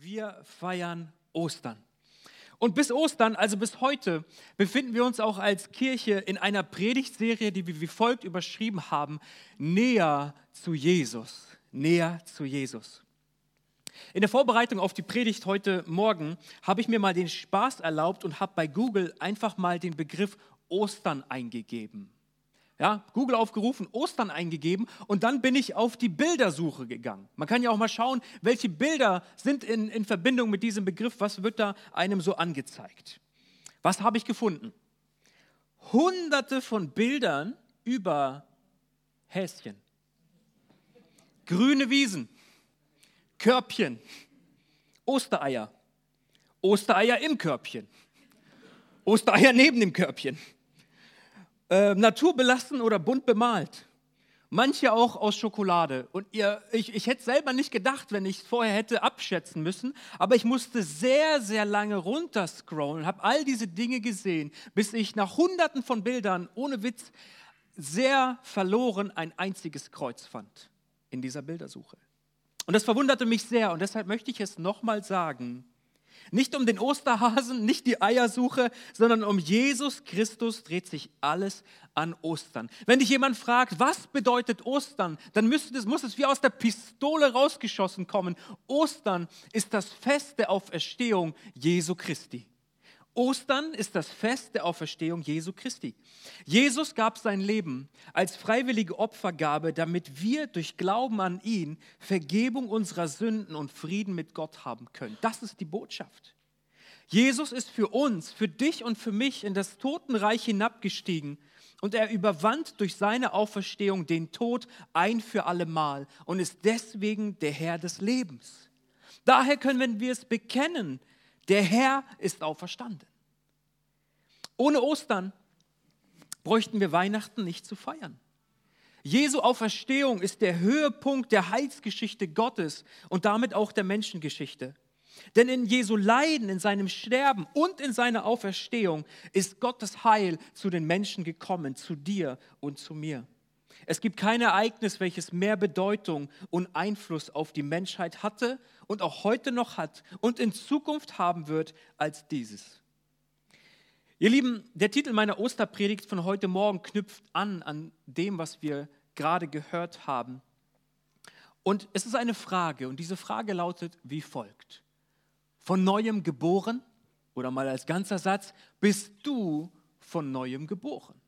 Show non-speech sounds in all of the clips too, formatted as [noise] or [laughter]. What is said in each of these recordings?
Wir feiern Ostern. Und bis Ostern, also bis heute, befinden wir uns auch als Kirche in einer Predigtserie, die wir wie folgt überschrieben haben, näher zu Jesus, näher zu Jesus. In der Vorbereitung auf die Predigt heute Morgen habe ich mir mal den Spaß erlaubt und habe bei Google einfach mal den Begriff Ostern eingegeben ja, Google aufgerufen, Ostern eingegeben und dann bin ich auf die Bildersuche gegangen. Man kann ja auch mal schauen, welche Bilder sind in, in Verbindung mit diesem Begriff, was wird da einem so angezeigt. Was habe ich gefunden? Hunderte von Bildern über Häschen, grüne Wiesen, Körbchen, Ostereier, Ostereier im Körbchen, Ostereier neben dem Körbchen äh, naturbelassen oder bunt bemalt. Manche auch aus Schokolade. Und ihr, ich, ich hätte selber nicht gedacht, wenn ich es vorher hätte abschätzen müssen, aber ich musste sehr, sehr lange runterscrollen, habe all diese Dinge gesehen, bis ich nach hunderten von Bildern, ohne Witz, sehr verloren ein einziges Kreuz fand in dieser Bildersuche. Und das verwunderte mich sehr und deshalb möchte ich es nochmal sagen. Nicht um den Osterhasen, nicht die Eiersuche, sondern um Jesus Christus dreht sich alles an Ostern. Wenn dich jemand fragt, was bedeutet Ostern, dann das, muss es wie aus der Pistole rausgeschossen kommen. Ostern ist das Fest der Auferstehung Jesu Christi. Ostern ist das Fest der Auferstehung Jesu Christi. Jesus gab sein Leben als freiwillige Opfergabe, damit wir durch Glauben an ihn Vergebung unserer Sünden und Frieden mit Gott haben können. Das ist die Botschaft. Jesus ist für uns, für dich und für mich in das Totenreich hinabgestiegen und er überwand durch seine Auferstehung den Tod ein für allemal und ist deswegen der Herr des Lebens. Daher können wir es bekennen, der Herr ist auferstanden. Ohne Ostern bräuchten wir Weihnachten nicht zu feiern. Jesu Auferstehung ist der Höhepunkt der Heilsgeschichte Gottes und damit auch der Menschengeschichte. Denn in Jesu Leiden, in seinem Sterben und in seiner Auferstehung ist Gottes Heil zu den Menschen gekommen, zu dir und zu mir. Es gibt kein Ereignis, welches mehr Bedeutung und Einfluss auf die Menschheit hatte und auch heute noch hat und in Zukunft haben wird als dieses. Ihr Lieben, der Titel meiner Osterpredigt von heute Morgen knüpft an an dem, was wir gerade gehört haben. Und es ist eine Frage und diese Frage lautet wie folgt. Von neuem geboren oder mal als ganzer Satz, bist du von neuem geboren?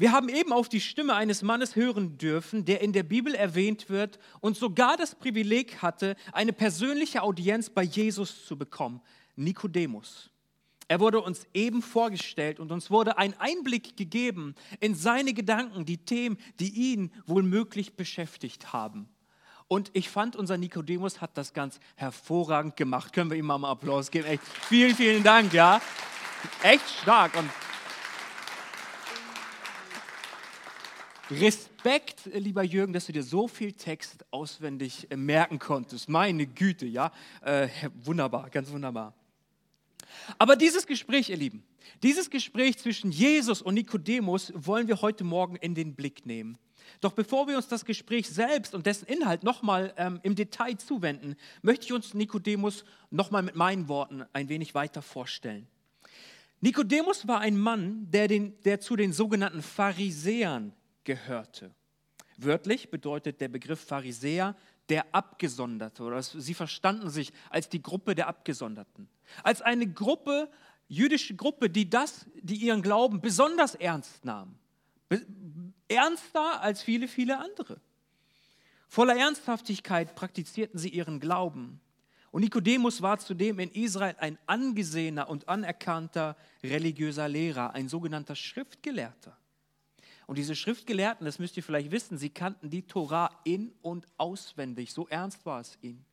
Wir haben eben auf die Stimme eines Mannes hören dürfen, der in der Bibel erwähnt wird und sogar das Privileg hatte, eine persönliche Audienz bei Jesus zu bekommen, Nikodemus. Er wurde uns eben vorgestellt und uns wurde ein Einblick gegeben in seine Gedanken, die Themen, die ihn wohl möglich beschäftigt haben. Und ich fand, unser Nikodemus hat das ganz hervorragend gemacht. Können wir ihm mal einen Applaus geben? Echt vielen, vielen Dank, ja. Echt stark. Und Respekt, lieber Jürgen, dass du dir so viel Text auswendig äh, merken konntest. Meine Güte, ja. Äh, wunderbar, ganz wunderbar. Aber dieses Gespräch, ihr Lieben, dieses Gespräch zwischen Jesus und Nikodemus wollen wir heute Morgen in den Blick nehmen. Doch bevor wir uns das Gespräch selbst und dessen Inhalt nochmal ähm, im Detail zuwenden, möchte ich uns Nikodemus nochmal mit meinen Worten ein wenig weiter vorstellen. Nikodemus war ein Mann, der, den, der zu den sogenannten Pharisäern gehörte. Wörtlich bedeutet der Begriff Pharisäer der Abgesonderte oder sie verstanden sich als die Gruppe der Abgesonderten. Als eine Gruppe, jüdische Gruppe, die das, die ihren Glauben besonders ernst nahm. Ernster als viele, viele andere. Voller Ernsthaftigkeit praktizierten sie ihren Glauben. Und Nikodemus war zudem in Israel ein angesehener und anerkannter religiöser Lehrer, ein sogenannter Schriftgelehrter. Und diese Schriftgelehrten, das müsst ihr vielleicht wissen, sie kannten die Tora in und auswendig. So ernst war es ihnen.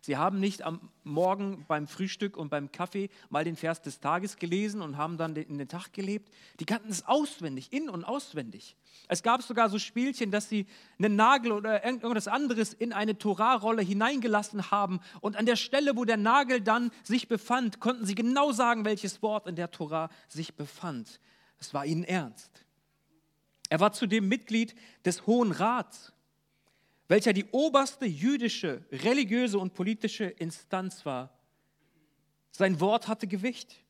Sie haben nicht am Morgen beim Frühstück und beim Kaffee mal den Vers des Tages gelesen und haben dann in den Tag gelebt. Die kannten es auswendig, in und auswendig. Es gab sogar so Spielchen, dass sie einen Nagel oder irgendwas anderes in eine Torahrolle hineingelassen haben und an der Stelle, wo der Nagel dann sich befand, konnten sie genau sagen, welches Wort in der Torah sich befand. Es war ihnen ernst. Er war zudem Mitglied des Hohen Rats. welcher die oberste jüdische, religiöse und politische Instanz war. Sein Wort hatte Gewicht.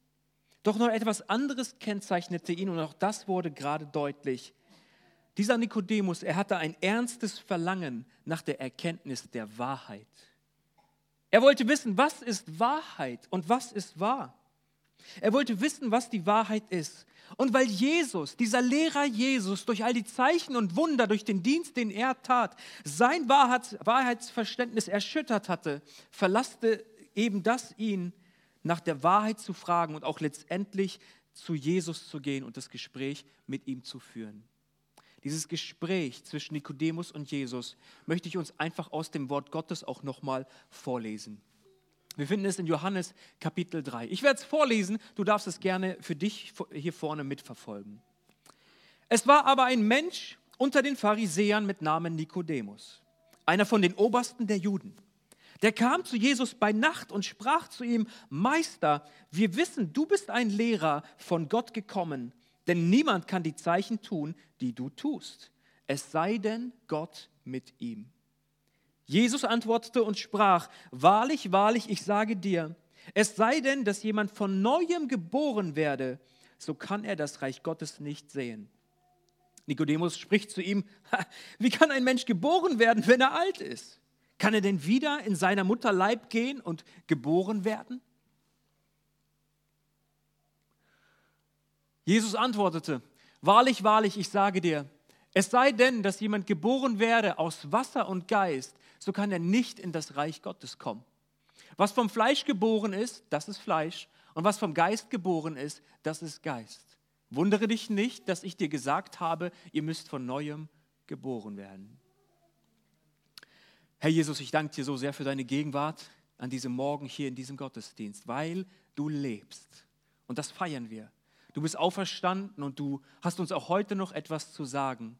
Doch noch etwas anderes kennzeichnete ihn und auch das wurde gerade deutlich. Dieser Nikodemus, er hatte ein ernstes Verlangen nach der Erkenntnis der Wahrheit. Er wollte wissen, was ist Wahrheit und was ist wahr. Er wollte wissen, was die Wahrheit ist. Und weil Jesus, dieser Lehrer Jesus, durch all die Zeichen und Wunder, durch den Dienst, den er tat, sein Wahrheitsverständnis erschüttert hatte, verlasste eben das ihn, nach der Wahrheit zu fragen und auch letztendlich zu Jesus zu gehen und das Gespräch mit ihm zu führen. Dieses Gespräch zwischen Nikodemus und Jesus möchte ich uns einfach aus dem Wort Gottes auch nochmal vorlesen. Wir finden es in Johannes Kapitel 3. Ich werde es vorlesen, du darfst es gerne für dich hier vorne mitverfolgen. Es war aber ein Mensch unter den Pharisäern mit Namen Nikodemus, einer von den Obersten der Juden. Der kam zu Jesus bei Nacht und sprach zu ihm, Meister, wir wissen, du bist ein Lehrer von Gott gekommen, denn niemand kann die Zeichen tun, die du tust, es sei denn Gott mit ihm. Jesus antwortete und sprach, Wahrlich, wahrlich, ich sage dir, es sei denn, dass jemand von neuem geboren werde, so kann er das Reich Gottes nicht sehen. Nikodemus spricht zu ihm, wie kann ein Mensch geboren werden, wenn er alt ist? Kann er denn wieder in seiner Mutter Leib gehen und geboren werden? Jesus antwortete, Wahrlich, wahrlich, ich sage dir, es sei denn, dass jemand geboren werde aus Wasser und Geist, so kann er nicht in das Reich Gottes kommen. Was vom Fleisch geboren ist, das ist Fleisch. Und was vom Geist geboren ist, das ist Geist. Wundere dich nicht, dass ich dir gesagt habe, ihr müsst von neuem geboren werden. Herr Jesus, ich danke dir so sehr für deine Gegenwart an diesem Morgen hier in diesem Gottesdienst, weil du lebst. Und das feiern wir. Du bist auferstanden und du hast uns auch heute noch etwas zu sagen.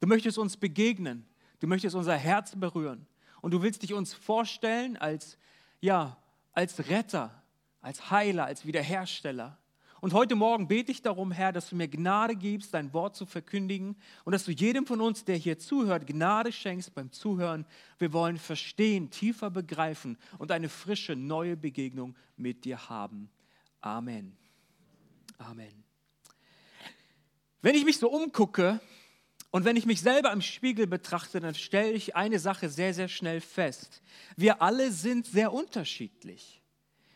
Du möchtest uns begegnen. Du möchtest unser Herz berühren. Und du willst dich uns vorstellen als, ja, als Retter, als Heiler, als Wiederhersteller. Und heute Morgen bete ich darum, Herr, dass du mir Gnade gibst, dein Wort zu verkündigen und dass du jedem von uns, der hier zuhört, Gnade schenkst beim Zuhören. Wir wollen verstehen, tiefer begreifen und eine frische, neue Begegnung mit dir haben. Amen. Amen. Wenn ich mich so umgucke, und wenn ich mich selber im Spiegel betrachte, dann stelle ich eine Sache sehr, sehr schnell fest. Wir alle sind sehr unterschiedlich.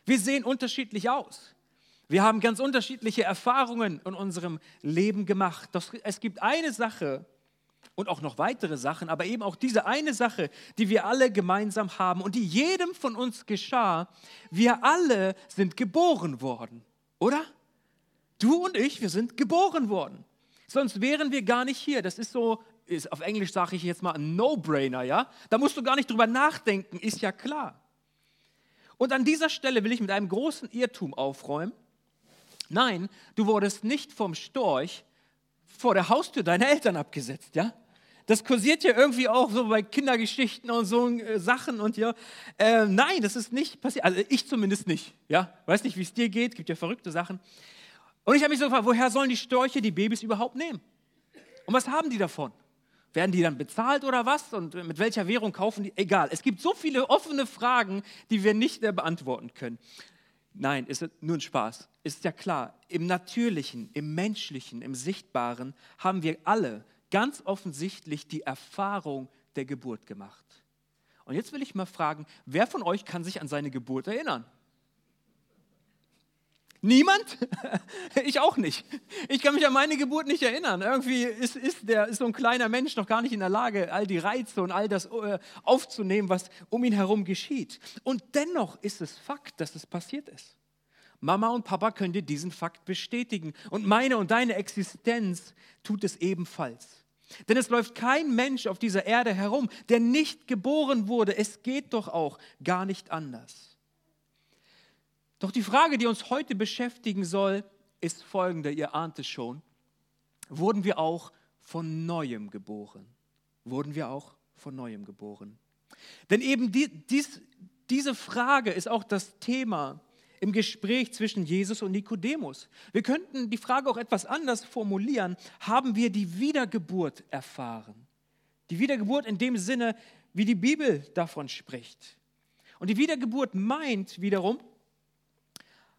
Wir sehen unterschiedlich aus. Wir haben ganz unterschiedliche Erfahrungen in unserem Leben gemacht. Doch es gibt eine Sache und auch noch weitere Sachen, aber eben auch diese eine Sache, die wir alle gemeinsam haben und die jedem von uns geschah. Wir alle sind geboren worden, oder? Du und ich, wir sind geboren worden. Sonst wären wir gar nicht hier. Das ist so, ist, auf Englisch sage ich jetzt mal ein No-Brainer, ja? Da musst du gar nicht drüber nachdenken, ist ja klar. Und an dieser Stelle will ich mit einem großen Irrtum aufräumen. Nein, du wurdest nicht vom Storch vor der Haustür deiner Eltern abgesetzt, ja? Das kursiert ja irgendwie auch so bei Kindergeschichten und so äh, Sachen und ja. Äh, nein, das ist nicht passiert. Also ich zumindest nicht, ja? Weiß nicht, wie es dir geht, gibt ja verrückte Sachen. Und ich habe mich so gefragt, woher sollen die Störche die Babys überhaupt nehmen? Und was haben die davon? Werden die dann bezahlt oder was? Und mit welcher Währung kaufen die? Egal. Es gibt so viele offene Fragen, die wir nicht mehr beantworten können. Nein, ist nur ein Spaß. Ist ja klar, im Natürlichen, im Menschlichen, im Sichtbaren haben wir alle ganz offensichtlich die Erfahrung der Geburt gemacht. Und jetzt will ich mal fragen, wer von euch kann sich an seine Geburt erinnern? Niemand? [laughs] Ich auch nicht. Ich kann mich an meine Geburt nicht erinnern. Irgendwie ist, ist, der, ist so ein kleiner Mensch noch gar nicht in der Lage, all die Reize und all das äh, aufzunehmen, was um ihn herum geschieht. Und dennoch ist es Fakt, dass es passiert ist. Mama und Papa können dir diesen Fakt bestätigen. Und meine und deine Existenz tut es ebenfalls. Denn es läuft kein Mensch auf dieser Erde herum, der nicht geboren wurde. Es geht doch auch gar nicht anders. Doch die Frage, die uns heute beschäftigen soll, ist folgende, ihr ahnt es schon. Wurden wir auch von neuem geboren? Wurden wir auch von neuem geboren? Denn eben die, dies, diese Frage ist auch das Thema im Gespräch zwischen Jesus und Nikodemus. Wir könnten die Frage auch etwas anders formulieren. Haben wir die Wiedergeburt erfahren? Die Wiedergeburt in dem Sinne, wie die Bibel davon spricht. Und die Wiedergeburt meint wiederum,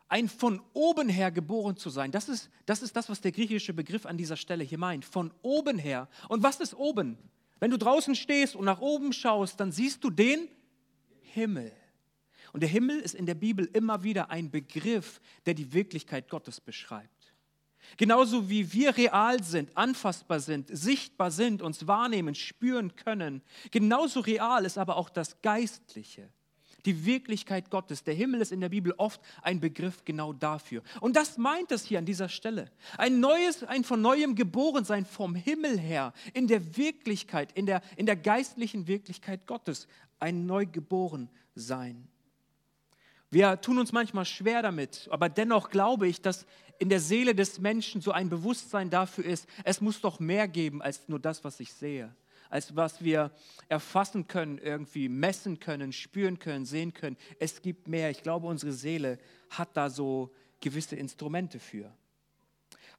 ein von oben her geboren zu sein. Das ist, das ist das, was der griechische Begriff an dieser Stelle hier meint. Von oben her. Und was ist oben? Wenn du draußen stehst und nach oben schaust, dann siehst du den Himmel. Und der Himmel ist in der Bibel immer wieder ein Begriff, der die Wirklichkeit Gottes beschreibt. Genauso wie wir real sind, anfassbar sind, sichtbar sind, uns wahrnehmen, spüren können, genauso real ist aber auch das Geistliche, die Wirklichkeit Gottes. Der Himmel ist in der Bibel oft ein Begriff genau dafür. Und das meint es hier an dieser Stelle. Ein neues, ein von neuem Geborensein vom Himmel her, in der Wirklichkeit, in der, in der geistlichen Wirklichkeit Gottes. Ein Neugeborensein. Wir tun uns manchmal schwer damit, aber dennoch glaube ich, dass in der Seele des Menschen so ein Bewusstsein dafür ist, es muss doch mehr geben als nur das, was ich sehe, als was wir erfassen können, irgendwie messen können, spüren können, sehen können. Es gibt mehr. Ich glaube, unsere Seele hat da so gewisse Instrumente für.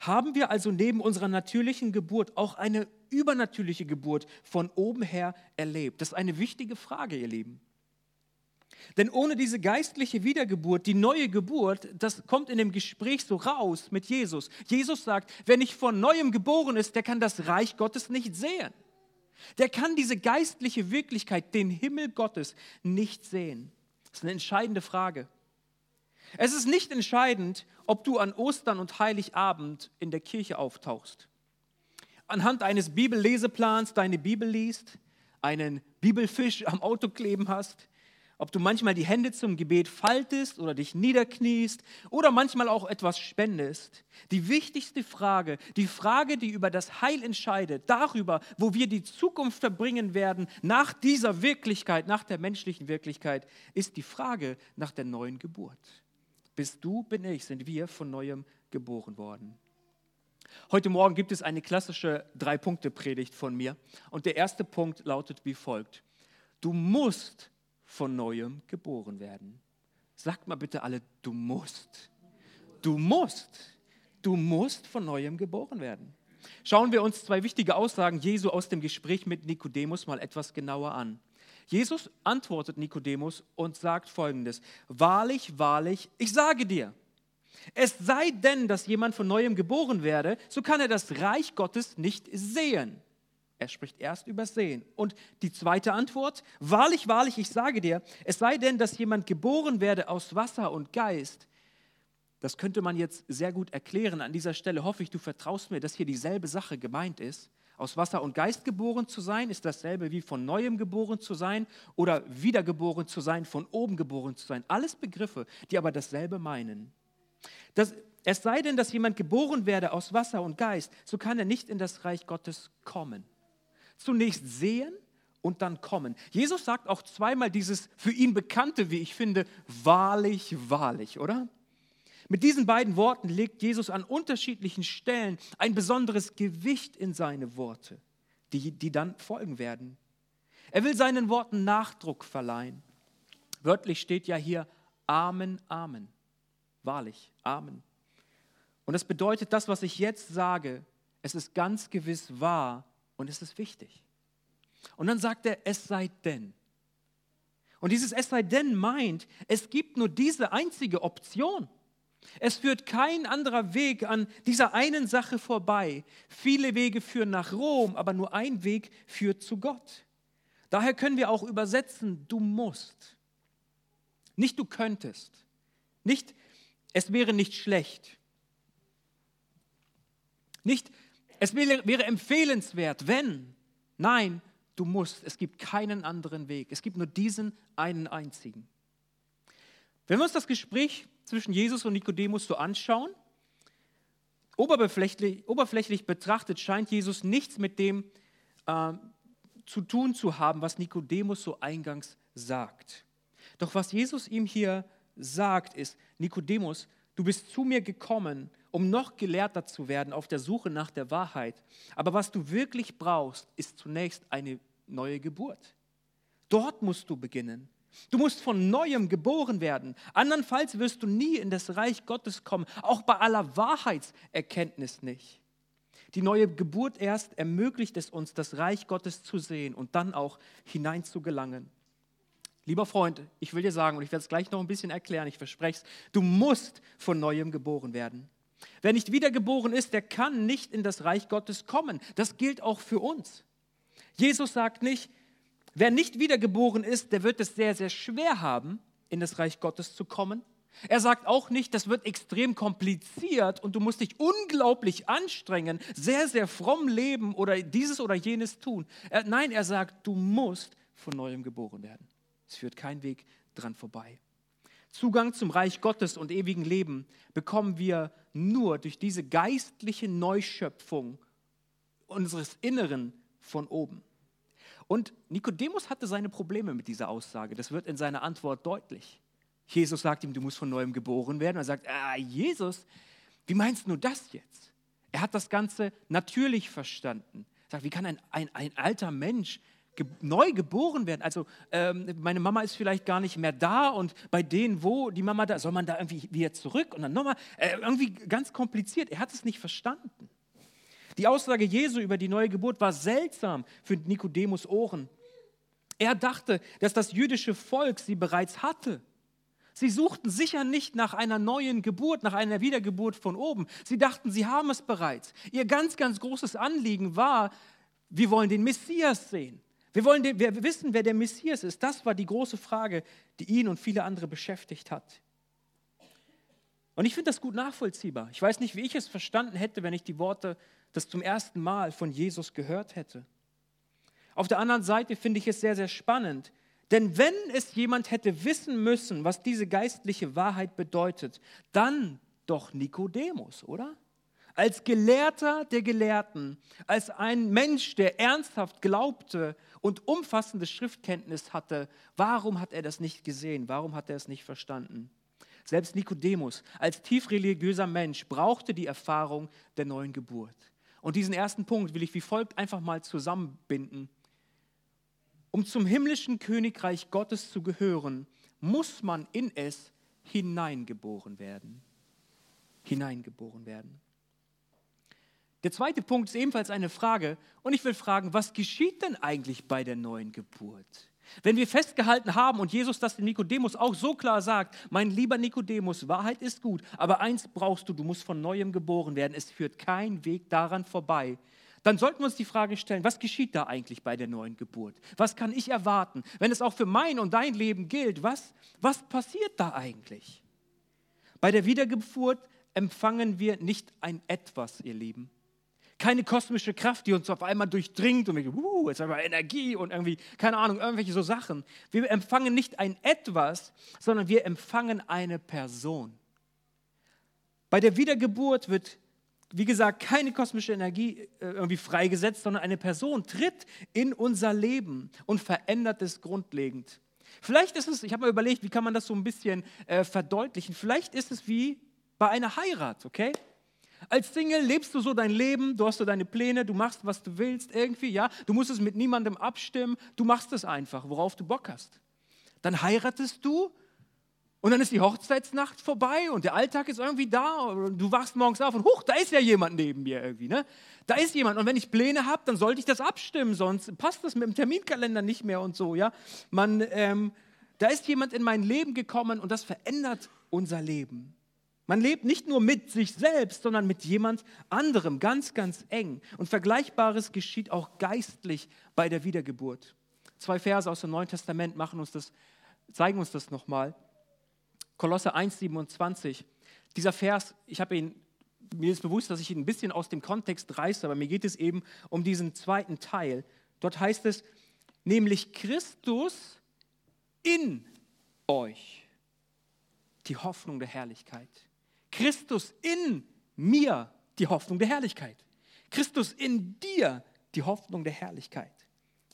Haben wir also neben unserer natürlichen Geburt auch eine übernatürliche Geburt von oben her erlebt? Das ist eine wichtige Frage, ihr Lieben. Denn ohne diese geistliche Wiedergeburt, die neue Geburt, das kommt in dem Gespräch so raus mit Jesus. Jesus sagt, wer nicht von neuem geboren ist, der kann das Reich Gottes nicht sehen. Der kann diese geistliche Wirklichkeit, den Himmel Gottes, nicht sehen. Das ist eine entscheidende Frage. Es ist nicht entscheidend, ob du an Ostern und Heiligabend in der Kirche auftauchst. Anhand eines Bibelleseplans deine Bibel liest, einen Bibelfisch am Auto kleben hast, ob du manchmal die Hände zum Gebet faltest oder dich niederkniest oder manchmal auch etwas spendest. Die wichtigste Frage, die Frage, die über das Heil entscheidet, darüber, wo wir die Zukunft verbringen werden, nach dieser Wirklichkeit, nach der menschlichen Wirklichkeit, ist die Frage nach der neuen Geburt. Bist du, bin ich, sind wir von neuem geboren worden. Heute Morgen gibt es eine klassische Drei-Punkte-Predigt von mir. Und der erste Punkt lautet wie folgt. Du musst von neuem geboren werden. Sagt mal bitte alle, du musst. Du musst. Du musst von neuem geboren werden. Schauen wir uns zwei wichtige Aussagen Jesu aus dem Gespräch mit Nikodemus mal etwas genauer an. Jesus antwortet Nikodemus und sagt folgendes: Wahrlich, wahrlich, ich sage dir, es sei denn, dass jemand von neuem geboren werde, so kann er das Reich Gottes nicht sehen. Er spricht erst über Sehen. Und die zweite Antwort, wahrlich, wahrlich, ich sage dir, es sei denn, dass jemand geboren werde aus Wasser und Geist. Das könnte man jetzt sehr gut erklären. An dieser Stelle hoffe ich, du vertraust mir, dass hier dieselbe Sache gemeint ist. Aus Wasser und Geist geboren zu sein, ist dasselbe wie von neuem geboren zu sein oder wiedergeboren zu sein, von oben geboren zu sein. Alles Begriffe, die aber dasselbe meinen. Das, es sei denn, dass jemand geboren werde aus Wasser und Geist, so kann er nicht in das Reich Gottes kommen. Zunächst sehen und dann kommen. Jesus sagt auch zweimal dieses für ihn bekannte, wie ich finde, wahrlich, wahrlich, oder? Mit diesen beiden Worten legt Jesus an unterschiedlichen Stellen ein besonderes Gewicht in seine Worte, die, die dann folgen werden. Er will seinen Worten Nachdruck verleihen. Wörtlich steht ja hier Amen, Amen. Wahrlich, Amen. Und das bedeutet, das, was ich jetzt sage, es ist ganz gewiss wahr und es ist wichtig. Und dann sagt er, es sei denn. Und dieses es sei denn meint, es gibt nur diese einzige Option. Es führt kein anderer Weg an dieser einen Sache vorbei. Viele Wege führen nach Rom, aber nur ein Weg führt zu Gott. Daher können wir auch übersetzen, du musst. Nicht du könntest. Nicht es wäre nicht schlecht. Nicht es wäre, empfehlenswert, wenn. Nein, du musst. Es gibt keinen anderen Weg. Es gibt nur diesen einen einzigen. Wenn wir uns das Gespräch zwischen Jesus und Nikodemus so anschauen, oberflächlich, oberflächlich betrachtet scheint Jesus nichts mit dem äh, zu tun zu haben, was Nikodemus so eingangs sagt. Doch was Jesus ihm hier sagt, ist, Nikodemus, du bist zu mir gekommen, um noch gelehrter zu werden auf der Suche nach der Wahrheit. Aber was du wirklich brauchst, ist zunächst eine neue Geburt. Dort musst du beginnen. Du musst von neuem geboren werden. Andernfalls wirst du nie in das Reich Gottes kommen, auch bei aller Wahrheitserkenntnis nicht. Die neue Geburt erst ermöglicht es uns, das Reich Gottes zu sehen und dann auch hinein zu gelangen. Lieber Freund, ich will dir sagen, und ich werde es gleich noch ein bisschen erklären, ich verspreche es, du musst von neuem geboren werden. Wer nicht wiedergeboren ist, der kann nicht in das Reich Gottes kommen. Das gilt auch für uns. Jesus sagt nicht, wer nicht wiedergeboren ist, der wird es sehr, sehr schwer haben, in das Reich Gottes zu kommen. Er sagt auch nicht, das wird extrem kompliziert und du musst dich unglaublich anstrengen, sehr, sehr fromm leben oder dieses oder jenes tun. Er, nein, er sagt, du musst von neuem geboren werden. Es führt kein Weg dran vorbei. Zugang zum Reich Gottes und ewigen Leben bekommen wir nur durch diese geistliche Neuschöpfung unseres Inneren von oben. Und Nikodemus hatte seine Probleme mit dieser Aussage. Das wird in seiner Antwort deutlich. Jesus sagt ihm, du musst von neuem geboren werden. Er sagt, ah, Jesus, wie meinst du das jetzt? Er hat das Ganze natürlich verstanden. Er sagt, wie kann ein, ein, ein alter Mensch neu geboren werden? Also ähm, meine Mama ist vielleicht gar nicht mehr da und bei denen, wo die Mama da, soll man da irgendwie wieder zurück und dann nochmal? Äh, irgendwie ganz kompliziert. Er hat es nicht verstanden. Die Aussage Jesu über die neue Geburt war seltsam für Nikodemus Ohren. Er dachte, dass das jüdische Volk sie bereits hatte. Sie suchten sicher nicht nach einer neuen Geburt, nach einer Wiedergeburt von oben. Sie dachten, sie haben es bereits. Ihr ganz, ganz großes Anliegen war, wir wollen den Messias sehen. Wir wollen den, wir wissen, wer der Messias ist. Das war die große Frage, die ihn und viele andere beschäftigt hat. Und ich finde das gut nachvollziehbar. Ich weiß nicht, wie ich es verstanden hätte, wenn ich die Worte das zum ersten Mal von Jesus gehört hätte. Auf der anderen Seite finde ich es sehr, sehr spannend, denn wenn es jemand hätte wissen müssen, was diese geistliche Wahrheit bedeutet, dann doch Nikodemus, oder? Als Gelehrter der Gelehrten, als ein Mensch, der ernsthaft glaubte und umfassende Schriftkenntnis hatte, warum hat er das nicht gesehen? Warum hat er es nicht verstanden? Selbst Nikodemus als tiefreligiöser Mensch brauchte die Erfahrung der neuen Geburt. Und diesen ersten Punkt will ich wie folgt einfach mal zusammenbinden. Um zum himmlischen Königreich Gottes zu gehören, muss man in es hineingeboren werden. Hineingeboren werden. Der zweite Punkt ist ebenfalls eine Frage und ich will fragen, was geschieht denn eigentlich bei der neuen Geburt? Wenn wir festgehalten haben und Jesus das dem Nikodemus auch so klar sagt, mein lieber Nikodemus, Wahrheit ist gut, aber eins brauchst du, du musst von neuem geboren werden, es führt kein Weg daran vorbei, dann sollten wir uns die Frage stellen, was geschieht da eigentlich bei der neuen Geburt? Was kann ich erwarten? Wenn es auch für mein und dein Leben gilt, was, was passiert da eigentlich? Bei der Wiedergeburt empfangen wir nicht ein Etwas, ihr Lieben. Keine kosmische Kraft, die uns auf einmal durchdringt und wir, uh, jetzt haben wir Energie und irgendwie, keine Ahnung, irgendwelche so Sachen. Wir empfangen nicht ein Etwas, sondern wir empfangen eine Person. Bei der Wiedergeburt wird wie gesagt, keine kosmische Energie äh, irgendwie freigesetzt, sondern eine Person tritt in unser Leben und verändert es grundlegend. Vielleicht ist es, ich habe mal überlegt, wie kann man das so ein bisschen äh, verdeutlichen. Vielleicht ist es wie bei einer Heirat, okay? Als Single lebst du so dein Leben, du hast so deine Pläne, du machst, was du willst, irgendwie, ja. Du musst es mit niemandem abstimmen, du machst es einfach, worauf du Bock hast. Dann heiratest du und dann ist die Hochzeitsnacht vorbei und der Alltag ist irgendwie da. Und du wachst morgens auf und huch, da ist ja jemand neben mir irgendwie. Ne? Da ist jemand. Und wenn ich Pläne habe, dann sollte ich das abstimmen, sonst passt das mit dem Terminkalender nicht mehr und so. Ja? Man, ähm, da ist jemand in mein Leben gekommen und das verändert unser Leben. Man lebt nicht nur mit sich selbst, sondern mit jemand anderem, ganz, ganz eng. Und Vergleichbares geschieht auch geistlich bei der Wiedergeburt. Zwei Verse aus dem Neuen Testament machen uns das, zeigen uns das nochmal. Kolosse 1, 27. Dieser Vers, ich habe ihn, mir ist bewusst, dass ich ihn ein bisschen aus dem Kontext reiße, aber mir geht es eben um diesen zweiten Teil. Dort heißt es, nämlich Christus in euch, die Hoffnung der Herrlichkeit. Christus in mir, die Hoffnung der Herrlichkeit. Christus in dir, die Hoffnung der Herrlichkeit.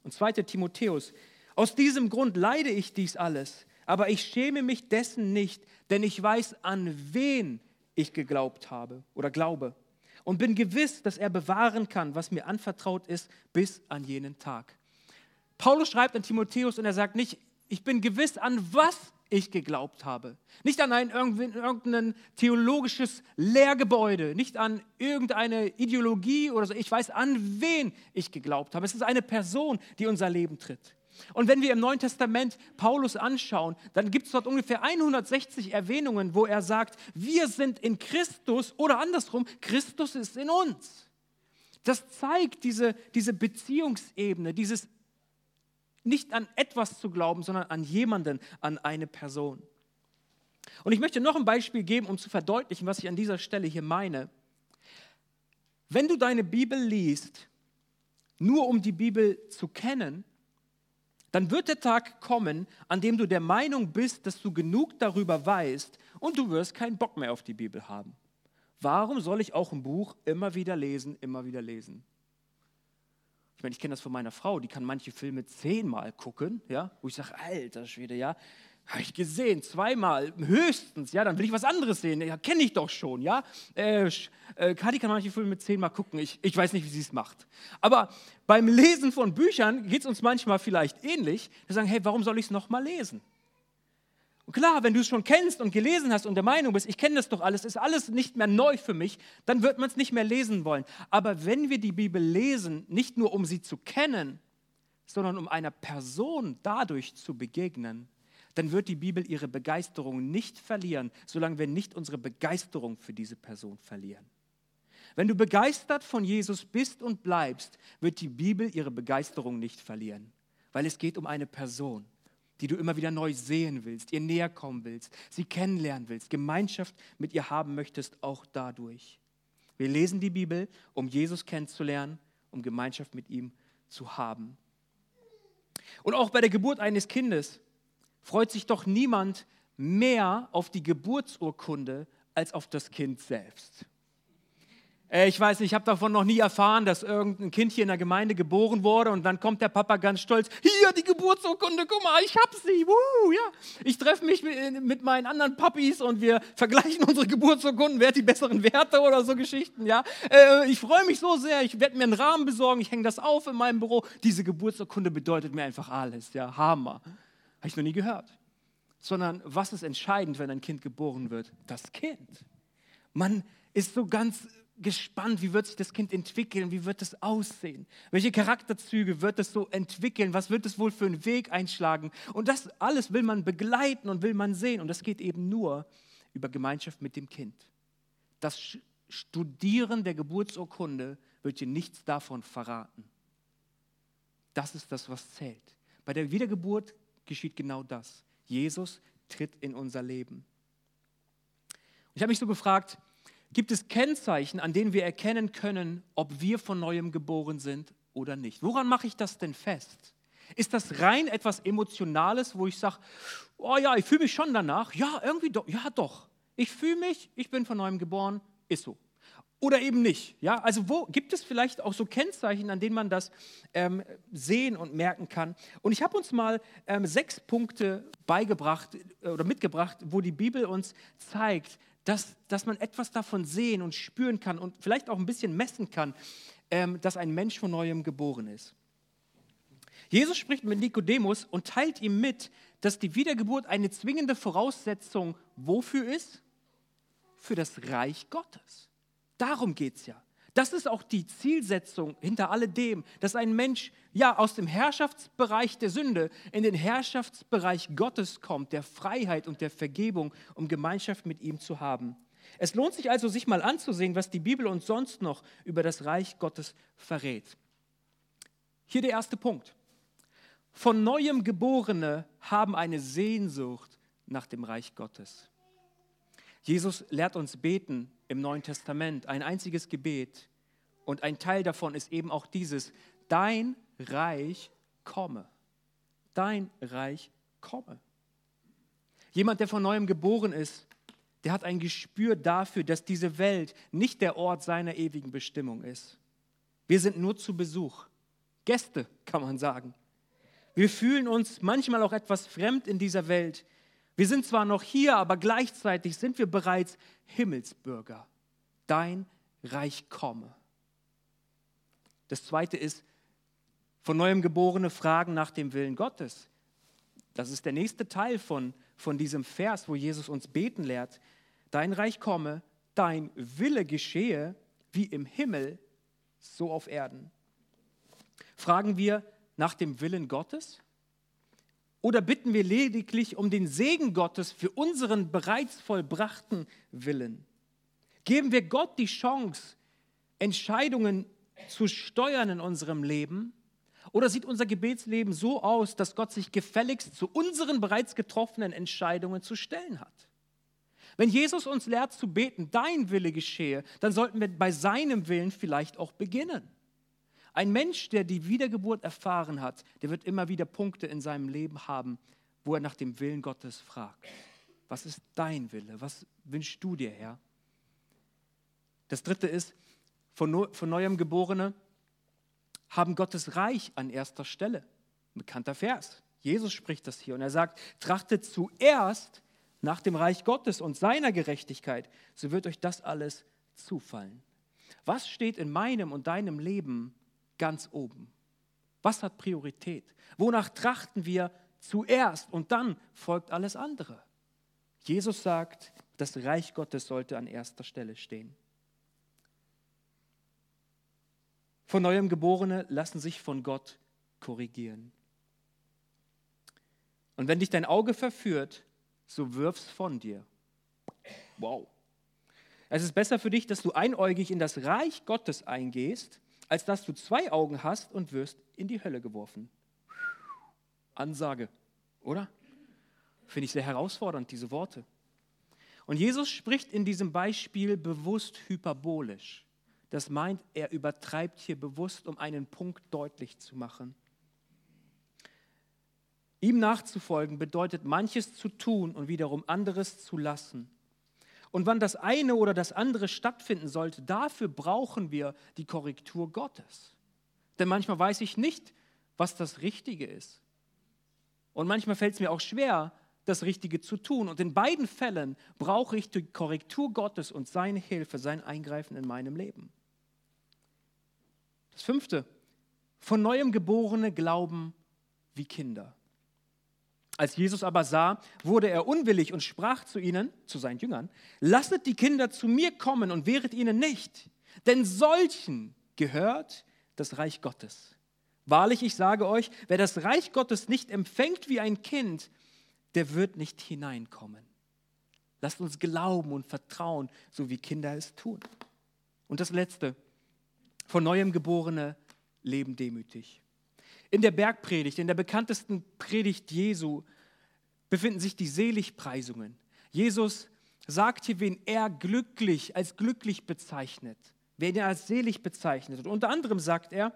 Und 2. Timotheus, aus diesem Grund leide ich dies alles aber ich schäme mich dessen nicht, denn ich weiß, an wen ich geglaubt habe oder glaube und bin gewiss, dass er bewahren kann, was mir anvertraut ist, bis an jenen Tag. Paulus schreibt an Timotheus und er sagt nicht, ich bin gewiss, an was ich geglaubt habe. Nicht an ein irgendein theologisches Lehrgebäude, nicht an irgendeine Ideologie oder so. Ich weiß, an wen ich geglaubt habe. Es ist eine Person, die unser Leben tritt. Und wenn wir im Neuen Testament Paulus anschauen, dann gibt es dort ungefähr 160 Erwähnungen, wo er sagt, wir sind in Christus oder andersrum, Christus ist in uns. Das zeigt diese, diese Beziehungsebene, dieses nicht an etwas zu glauben, sondern an jemanden, an eine Person. Und ich möchte noch ein Beispiel geben, um zu verdeutlichen, was ich an dieser Stelle hier meine. Wenn du deine Bibel liest, nur um die Bibel zu kennen, dann wird der Tag kommen, an dem du der Meinung bist, dass du genug darüber weißt und du wirst keinen Bock mehr auf die Bibel haben. Warum soll ich auch ein Buch immer wieder lesen, immer wieder lesen? Ich meine, ich kenne das von meiner Frau, die kann manche Filme zehnmal gucken, ja, wo ich sage, alter Schwede, ja, habe ich gesehen, zweimal höchstens, ja, dann will ich was anderes sehen, ja, kenne ich doch schon, ja. Äh, äh, Kadi kann manche Filme zehnmal gucken, ich, ich weiß nicht, wie sie es macht. Aber beim Lesen von Büchern geht es uns manchmal vielleicht ähnlich. Wir sagen, hey, warum soll ich es nochmal lesen? Und klar, wenn du es schon kennst und gelesen hast und der Meinung bist, ich kenne das doch alles, ist alles nicht mehr neu für mich, dann wird man es nicht mehr lesen wollen. Aber wenn wir die Bibel lesen, nicht nur um sie zu kennen, sondern um einer Person dadurch zu begegnen, dann wird die Bibel ihre Begeisterung nicht verlieren, solange wir nicht unsere Begeisterung für diese Person verlieren. Wenn du begeistert von Jesus bist und bleibst, wird die Bibel ihre Begeisterung nicht verlieren, weil es geht um eine Person die du immer wieder neu sehen willst, ihr näher kommen willst, sie kennenlernen willst, Gemeinschaft mit ihr haben möchtest, auch dadurch. Wir lesen die Bibel, um Jesus kennenzulernen, um Gemeinschaft mit ihm zu haben. Und auch bei der Geburt eines Kindes freut sich doch niemand mehr auf die Geburtsurkunde als auf das Kind selbst. Äh, ich weiß nicht, ich habe davon noch nie erfahren, dass irgendein Kind hier in der Gemeinde geboren wurde und dann kommt der Papa ganz stolz, hier die Geburtsurkunde, guck mal, ich habe sie. Woo, ja. Ich treffe mich mit meinen anderen Papis und wir vergleichen [laughs] unsere Geburtsurkunden, wer hat die besseren Werte oder so Geschichten. Ja. Äh, ich freue mich so sehr, ich werde mir einen Rahmen besorgen, ich hänge das auf in meinem Büro. Diese Geburtsurkunde bedeutet mir einfach alles. Ja, Hammer. Habe ich noch nie gehört. Sondern was ist entscheidend, wenn ein Kind geboren wird? Das Kind. Man ist so ganz gespannt, wie wird sich das Kind entwickeln, wie wird es aussehen, welche Charakterzüge wird es so entwickeln, was wird es wohl für einen Weg einschlagen. Und das alles will man begleiten und will man sehen. Und das geht eben nur über Gemeinschaft mit dem Kind. Das Studieren der Geburtsurkunde wird dir nichts davon verraten. Das ist das, was zählt. Bei der Wiedergeburt geschieht genau das. Jesus tritt in unser Leben. Ich habe mich so gefragt, gibt es Kennzeichen, an denen wir erkennen können, ob wir von neuem geboren sind oder nicht. Woran mache ich das denn fest? Ist das rein etwas Emotionales, wo ich sage, oh ja, ich fühle mich schon danach? Ja, irgendwie doch. Ja, doch. Ich fühle mich, ich bin von neuem geboren, ist so. Oder eben nicht. Ja, also wo gibt es vielleicht auch so Kennzeichen, an denen man das ähm, sehen und merken kann? Und ich habe uns mal ähm, sechs Punkte beigebracht äh, oder mitgebracht, wo die Bibel uns zeigt, dass, dass man etwas davon sehen und spüren kann und vielleicht auch ein bisschen messen kann, ähm, dass ein Mensch von neuem geboren ist. Jesus spricht mit Nikodemus und teilt ihm mit, dass die Wiedergeburt eine zwingende Voraussetzung wofür ist? Für das Reich Gottes. Darum geht es ja. Das ist auch die Zielsetzung hinter alledem, dass ein Mensch ja aus dem Herrschaftsbereich der Sünde in den Herrschaftsbereich Gottes kommt, der Freiheit und der Vergebung, um Gemeinschaft mit ihm zu haben. Es lohnt sich also, sich mal anzusehen, was die Bibel uns sonst noch über das Reich Gottes verrät. Hier der erste Punkt. Von neuem Geborene haben eine Sehnsucht nach dem Reich Gottes. Jesus lehrt uns beten im Neuen Testament, ein einziges Gebet. Und ein Teil davon ist eben auch dieses, dein Reich komme. Dein Reich komme. Jemand, der von neuem geboren ist, der hat ein Gespür dafür, dass diese Welt nicht der Ort seiner ewigen Bestimmung ist. Wir sind nur zu Besuch. Gäste, kann man sagen. Wir fühlen uns manchmal auch etwas fremd in dieser Welt, wir sind zwar noch hier, aber gleichzeitig sind wir bereits Himmelsbürger. Dein Reich komme. Das zweite ist, von neuem geborene Fragen nach dem Willen Gottes. Das ist der nächste Teil von von diesem Vers, wo Jesus uns beten lehrt, dein Reich komme, dein Wille geschehe, wie im Himmel, so auf Erden. Fragen wir nach dem Willen Gottes? Oder bitten wir lediglich um den Segen Gottes für unseren bereits vollbrachten Willen? Geben wir Gott die Chance, Entscheidungen zu steuern in unserem Leben? Oder sieht unser Gebetsleben so aus, dass Gott sich gefälligst zu unseren bereits getroffenen Entscheidungen zu stellen hat? Wenn Jesus uns lehrt zu beten, dein Wille geschehe, dann sollten wir bei seinem Willen vielleicht auch beginnen. Ein Mensch, der die Wiedergeburt erfahren hat, der wird immer wieder Punkte in seinem Leben haben, wo er nach dem Willen Gottes fragt. Was ist dein Wille? Was wünschst du dir, Herr? Das dritte ist, von, von neuem Geborene haben Gottes Reich an erster Stelle. Ein bekannter Vers. Jesus spricht das hier und er sagt, trachtet zuerst nach dem Reich Gottes und seiner Gerechtigkeit, so wird euch das alles zufallen. Was steht in meinem und deinem Leben ganz oben? Was hat Priorität? Wonach trachten wir zuerst und dann folgt alles andere? Jesus sagt, das Reich Gottes sollte an erster Stelle stehen. Von neuem Geborene lassen sich von Gott korrigieren. Und wenn dich dein Auge verführt, so wirf's von dir. Wow. Es ist besser für dich, dass du einäugig in das Reich Gottes eingehst, als dass du zwei Augen hast und wirst in die Hölle geworfen. Ansage, oder? Finde ich sehr herausfordernd, diese Worte. Und Jesus spricht in diesem Beispiel bewusst hyperbolisch. Das meint, er übertreibt hier bewusst, um einen Punkt deutlich zu machen. Ihm nachzufolgen bedeutet manches zu tun und wiederum anderes zu lassen. Und wann das eine oder das andere stattfinden sollte, dafür brauchen wir die Korrektur Gottes. Denn manchmal weiß ich nicht, was das Richtige ist. Und manchmal fällt es mir auch schwer, das Richtige zu tun. Und in beiden Fällen brauche ich die Korrektur Gottes und seine Hilfe, sein Eingreifen in meinem Leben. Das fünfte, von neuem geborene glauben wie Kinder. Als Jesus aber sah, wurde er unwillig und sprach zu ihnen, zu seinen Jüngern, lasset die Kinder zu mir kommen und wehret ihnen nicht, denn solchen gehört das Reich Gottes. Wahrlich, ich sage euch, wer das Reich Gottes nicht empfängt wie ein Kind, der wird nicht hineinkommen. Lasst uns glauben und vertrauen, so wie Kinder es tun. Und das Letzte, von neuem Geborene leben demütig. In der Bergpredigt, in der bekanntesten Predigt Jesu, befinden sich die Seligpreisungen. Jesus sagt hier, wen er glücklich, als glücklich bezeichnet, wen er als selig bezeichnet. Und unter anderem sagt er,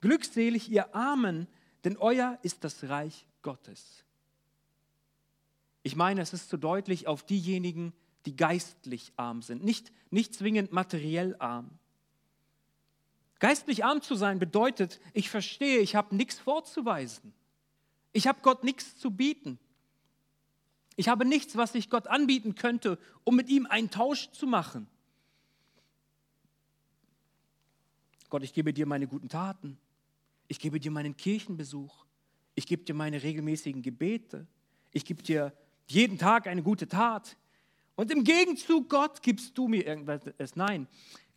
glückselig ihr Armen, denn euer ist das Reich Gottes. Ich meine, es ist zu deutlich auf diejenigen, die geistlich arm sind, nicht, nicht zwingend materiell arm. Geistlich arm zu sein bedeutet, ich verstehe, ich habe nichts vorzuweisen. Ich habe Gott nichts zu bieten. Ich habe nichts, was ich Gott anbieten könnte, um mit ihm einen Tausch zu machen. Gott, ich gebe dir meine guten Taten. Ich gebe dir meinen Kirchenbesuch. Ich gebe dir meine regelmäßigen Gebete. Ich gebe dir jeden Tag eine gute Tat. Und im Gegenzug, Gott, gibst du mir irgendwas. Nein,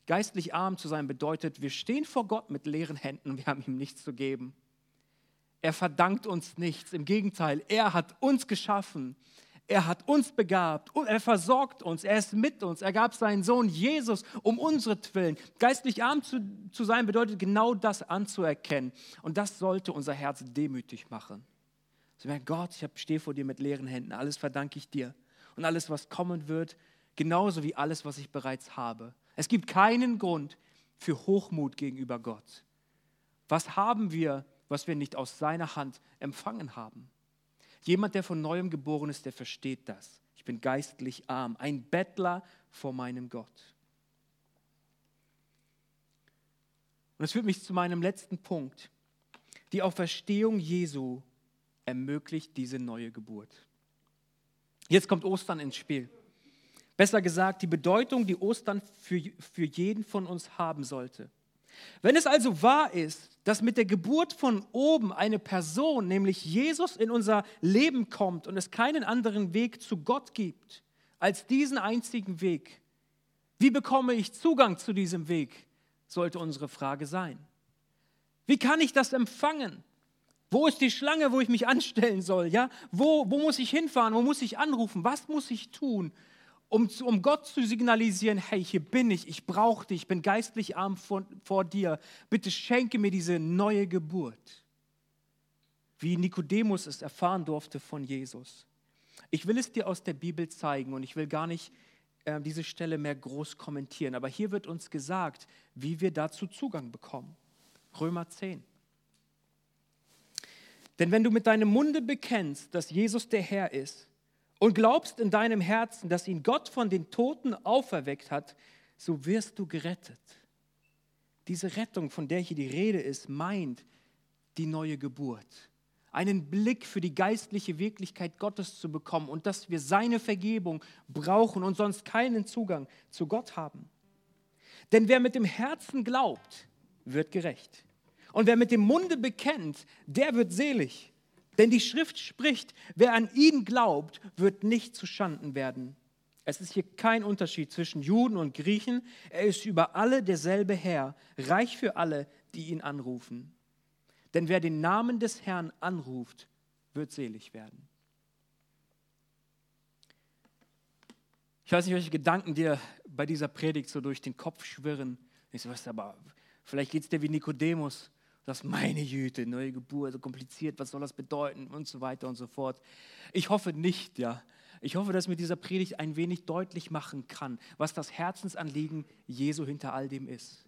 Geistlich arm zu sein bedeutet, wir stehen vor Gott mit leeren Händen wir haben ihm nichts zu geben. Er verdankt uns nichts. Im Gegenteil, er hat uns geschaffen. Er hat uns begabt und er versorgt uns. Er ist mit uns. Er gab seinen Sohn Jesus um unsere Willen. Geistlich arm zu, zu sein bedeutet genau das anzuerkennen. Und das sollte unser Herz demütig machen. So, Gott, ich stehe vor dir mit leeren Händen. Alles verdanke ich dir. Und alles, was kommen wird, genauso wie alles, was ich bereits habe. Es gibt keinen Grund für Hochmut gegenüber Gott. Was haben wir, was wir nicht aus seiner Hand empfangen haben? Jemand, der von neuem geboren ist, der versteht das. Ich bin geistlich arm, ein Bettler vor meinem Gott. Und das führt mich zu meinem letzten Punkt. Die Auferstehung Jesu ermöglicht diese neue Geburt. Jetzt kommt Ostern ins Spiel. Besser gesagt, die Bedeutung, die Ostern für, für jeden von uns haben sollte. Wenn es also wahr ist, dass mit der Geburt von oben eine Person, nämlich Jesus, in unser Leben kommt und es keinen anderen Weg zu Gott gibt als diesen einzigen Weg. Wie bekomme ich Zugang zu diesem Weg, sollte unsere Frage sein. Wie kann ich das empfangen? Wo ist die Schlange, wo ich mich anstellen soll? Ja? Wo, wo muss ich hinfahren? Wo muss ich anrufen? Was muss ich tun, um, um Gott zu signalisieren, hey, hier bin ich, ich brauche dich, ich bin geistlich arm vor, vor dir. Bitte schenke mir diese neue Geburt. Wie Nikodemus es erfahren durfte von Jesus. Ich will es dir aus der Bibel zeigen und ich will gar nicht äh, diese Stelle mehr groß kommentieren, aber hier wird uns gesagt, wie wir dazu Zugang bekommen. Römer 10. Denn wenn du mit deinem Munde bekennst, dass Jesus der Herr ist und glaubst in deinem Herzen, dass ihn Gott von den Toten auferweckt hat, so wirst du gerettet. Diese Rettung, von der hier die Rede ist, meint die neue Geburt. Einen Blick für die geistliche Wirklichkeit Gottes zu bekommen und dass wir seine Vergebung brauchen und sonst keinen Zugang zu Gott haben. Denn wer mit dem Herzen glaubt, wird gerecht. Und wer mit dem Munde bekennt, der wird selig. Denn die Schrift spricht, wer an ihn glaubt, wird nicht zu Schanden werden. Es ist hier kein Unterschied zwischen Juden und Griechen. Er ist über alle derselbe Herr, reich für alle, die ihn anrufen. Denn wer den Namen des Herrn anruft, wird selig werden. Ich weiß nicht, welche Gedanken dir bei dieser Predigt so durch den Kopf schwirren. Ich so, was aber, vielleicht geht es dir wie Nikodemus das meine Jüte, neue Geburt, so kompliziert, was soll das bedeuten und so weiter und so fort. Ich hoffe nicht, ja. Ich hoffe, dass mir dieser Predigt ein wenig deutlich machen kann, was das Herzensanliegen Jesu hinter all dem ist.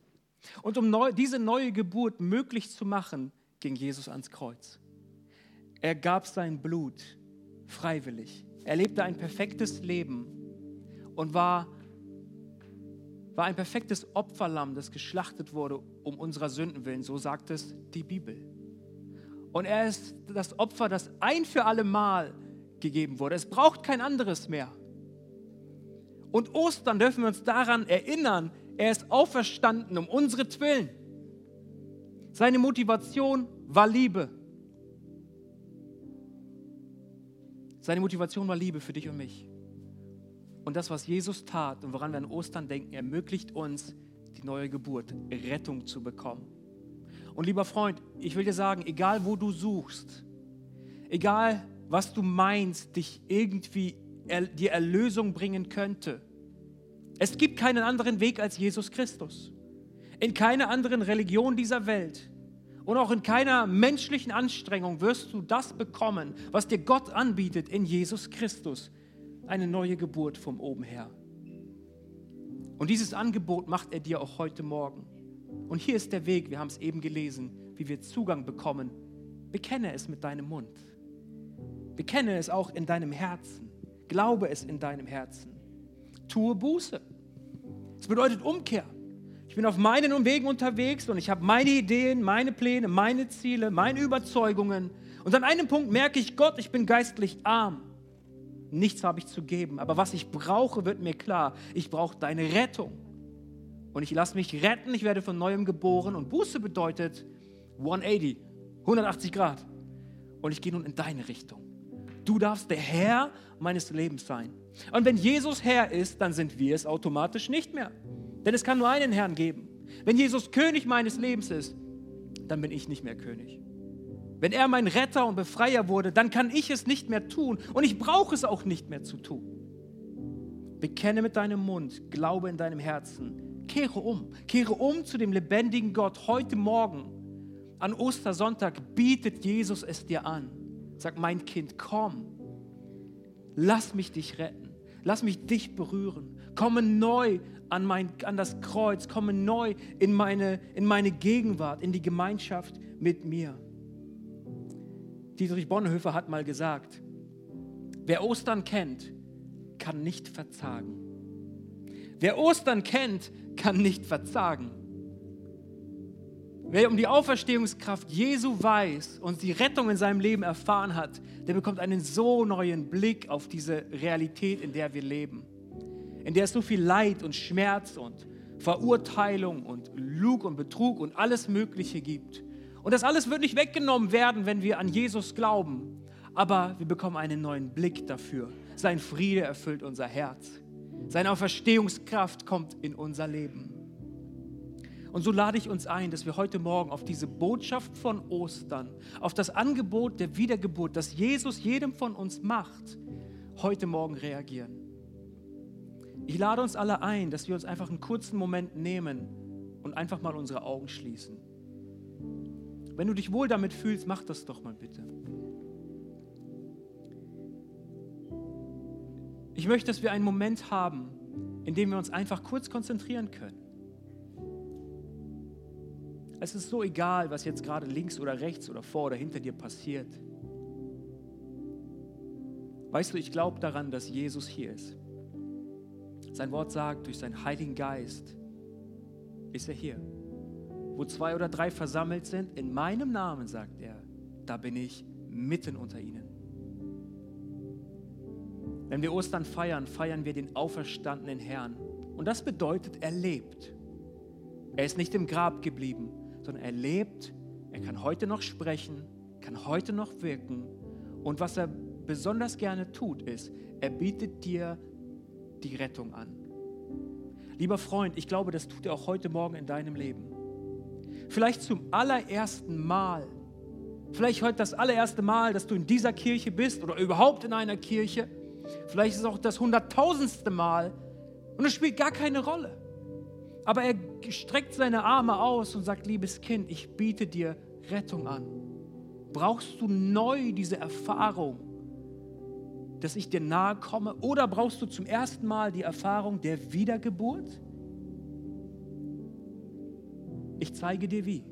Und um neu, diese neue Geburt möglich zu machen, ging Jesus ans Kreuz. Er gab sein Blut freiwillig. Er lebte ein perfektes Leben und war war ein perfektes Opferlamm, das geschlachtet wurde um unserer Sünden willen. So sagt es die Bibel. Und er ist das Opfer, das ein für alle Mal gegeben wurde. Es braucht kein anderes mehr. Und Ostern dürfen wir uns daran erinnern, er ist auferstanden um unsere Willen. Seine Motivation war Liebe. Seine Motivation war Liebe für dich und mich. Und das, was Jesus tat und woran wir an Ostern denken, ermöglicht uns die neue Geburt, Rettung zu bekommen. Und lieber Freund, ich will dir sagen, egal wo du suchst, egal was du meinst, dich irgendwie die Erlösung bringen könnte, es gibt keinen anderen Weg als Jesus Christus. In keiner anderen Religion dieser Welt und auch in keiner menschlichen Anstrengung wirst du das bekommen, was dir Gott anbietet in Jesus Christus eine neue Geburt vom oben her. Und dieses Angebot macht er dir auch heute Morgen. Und hier ist der Weg, wir haben es eben gelesen, wie wir Zugang bekommen. Bekenne es mit deinem Mund. Bekenne es auch in deinem Herzen. Glaube es in deinem Herzen. Tue Buße. Es bedeutet Umkehr. Ich bin auf meinen Wegen unterwegs und ich habe meine Ideen, meine Pläne, meine Ziele, meine Überzeugungen. Und an einem Punkt merke ich, Gott, ich bin geistlich arm nichts habe ich zu geben. Aber was ich brauche, wird mir klar. Ich brauche deine Rettung. Und ich lasse mich retten, ich werde von neuem geboren. Und Buße bedeutet 180, 180 Grad. Und ich gehe nun in deine Richtung. Du darfst der Herr meines Lebens sein. Und wenn Jesus Herr ist, dann sind wir es automatisch nicht mehr. Denn es kann nur einen Herrn geben. Wenn Jesus König meines Lebens ist, dann bin ich nicht mehr König. Wenn er mein Retter und Befreier wurde, dann kann ich es nicht mehr tun und ich brauche es auch nicht mehr zu tun. Bekenne mit deinem Mund, glaube in deinem Herzen, kehre um, kehre um zu dem lebendigen Gott. Heute Morgen, an Ostersonntag, bietet Jesus es dir an. Sag, mein Kind, komm, lass mich dich retten, lass mich dich berühren. Komme neu an, mein, an das Kreuz, komme neu in meine, in meine Gegenwart, in die Gemeinschaft mit mir. Dietrich Bonhoeffer hat mal gesagt, wer Ostern kennt, kann nicht verzagen. Wer Ostern kennt, kann nicht verzagen. Wer um die Auferstehungskraft Jesu weiß und die Rettung in seinem Leben erfahren hat, der bekommt einen so neuen Blick auf diese Realität, in der wir leben. In der es so viel Leid und Schmerz und Verurteilung und Lug und Betrug und alles Mögliche gibt. Und das alles wird nicht weggenommen werden, wenn wir an Jesus glauben. Aber wir bekommen einen neuen Blick dafür. Sein Friede erfüllt unser Herz. Seine Auferstehungskraft kommt in unser Leben. Und so lade ich uns ein, dass wir heute Morgen auf diese Botschaft von Ostern, auf das Angebot der Wiedergeburt, das Jesus jedem von uns macht, heute Morgen reagieren. Ich lade uns alle ein, dass wir uns einfach einen kurzen Moment nehmen und einfach mal unsere Augen schließen. Wenn du dich wohl damit fühlst, mach das doch mal bitte. Ich möchte, dass wir einen Moment haben, in dem wir uns einfach kurz konzentrieren können. Es ist so egal, was jetzt gerade links oder rechts oder vor oder hinter dir passiert. Weißt du, ich glaube daran, dass Jesus hier ist. Sein Wort sagt, durch seinen Heiligen Geist ist er hier. Wo zwei oder drei versammelt sind, in meinem Namen, sagt er, da bin ich mitten unter ihnen. Wenn wir Ostern feiern, feiern wir den auferstandenen Herrn. Und das bedeutet, er lebt. Er ist nicht im Grab geblieben, sondern er lebt, er kann heute noch sprechen, kann heute noch wirken. Und was er besonders gerne tut, ist, er bietet dir die Rettung an. Lieber Freund, ich glaube, das tut er auch heute Morgen in deinem Leben. Vielleicht zum allerersten Mal, vielleicht heute das allererste Mal, dass du in dieser Kirche bist oder überhaupt in einer Kirche Vielleicht ist es auch das hunderttausendste Mal und es spielt gar keine Rolle. Aber er streckt seine Arme aus und sagt, liebes Kind, ich biete dir Rettung an. Brauchst du neu diese Erfahrung, dass ich dir nahe komme? Oder brauchst du zum ersten Mal die Erfahrung der Wiedergeburt? Ich zeige dir wie.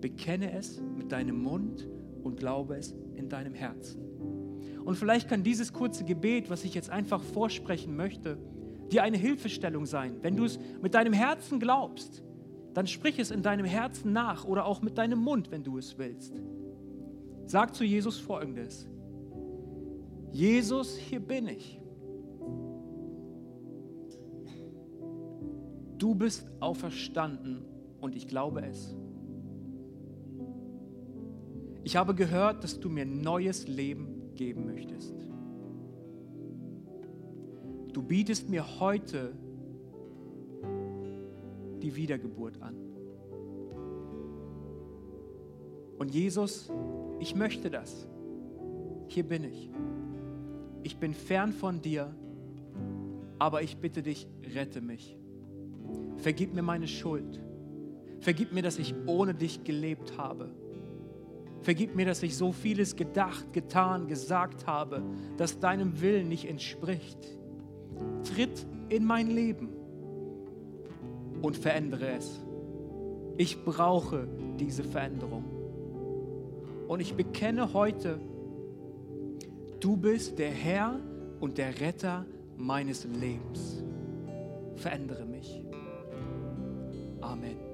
Bekenne es mit deinem Mund und glaube es in deinem Herzen. Und vielleicht kann dieses kurze Gebet, was ich jetzt einfach vorsprechen möchte, dir eine Hilfestellung sein. Wenn du es mit deinem Herzen glaubst, dann sprich es in deinem Herzen nach oder auch mit deinem Mund, wenn du es willst. Sag zu Jesus folgendes. Jesus, hier bin ich. Du bist auferstanden und ich glaube es. Ich habe gehört, dass du mir neues Leben geben möchtest. Du bietest mir heute die Wiedergeburt an. Und Jesus, ich möchte das. Hier bin ich. Ich bin fern von dir, aber ich bitte dich, rette mich. Vergib mir meine Schuld. Vergib mir, dass ich ohne dich gelebt habe. Vergib mir, dass ich so vieles gedacht, getan, gesagt habe, das deinem Willen nicht entspricht. Tritt in mein Leben und verändere es. Ich brauche diese Veränderung. Und ich bekenne heute, du bist der Herr und der Retter meines Lebens. Verändere mich. Amen.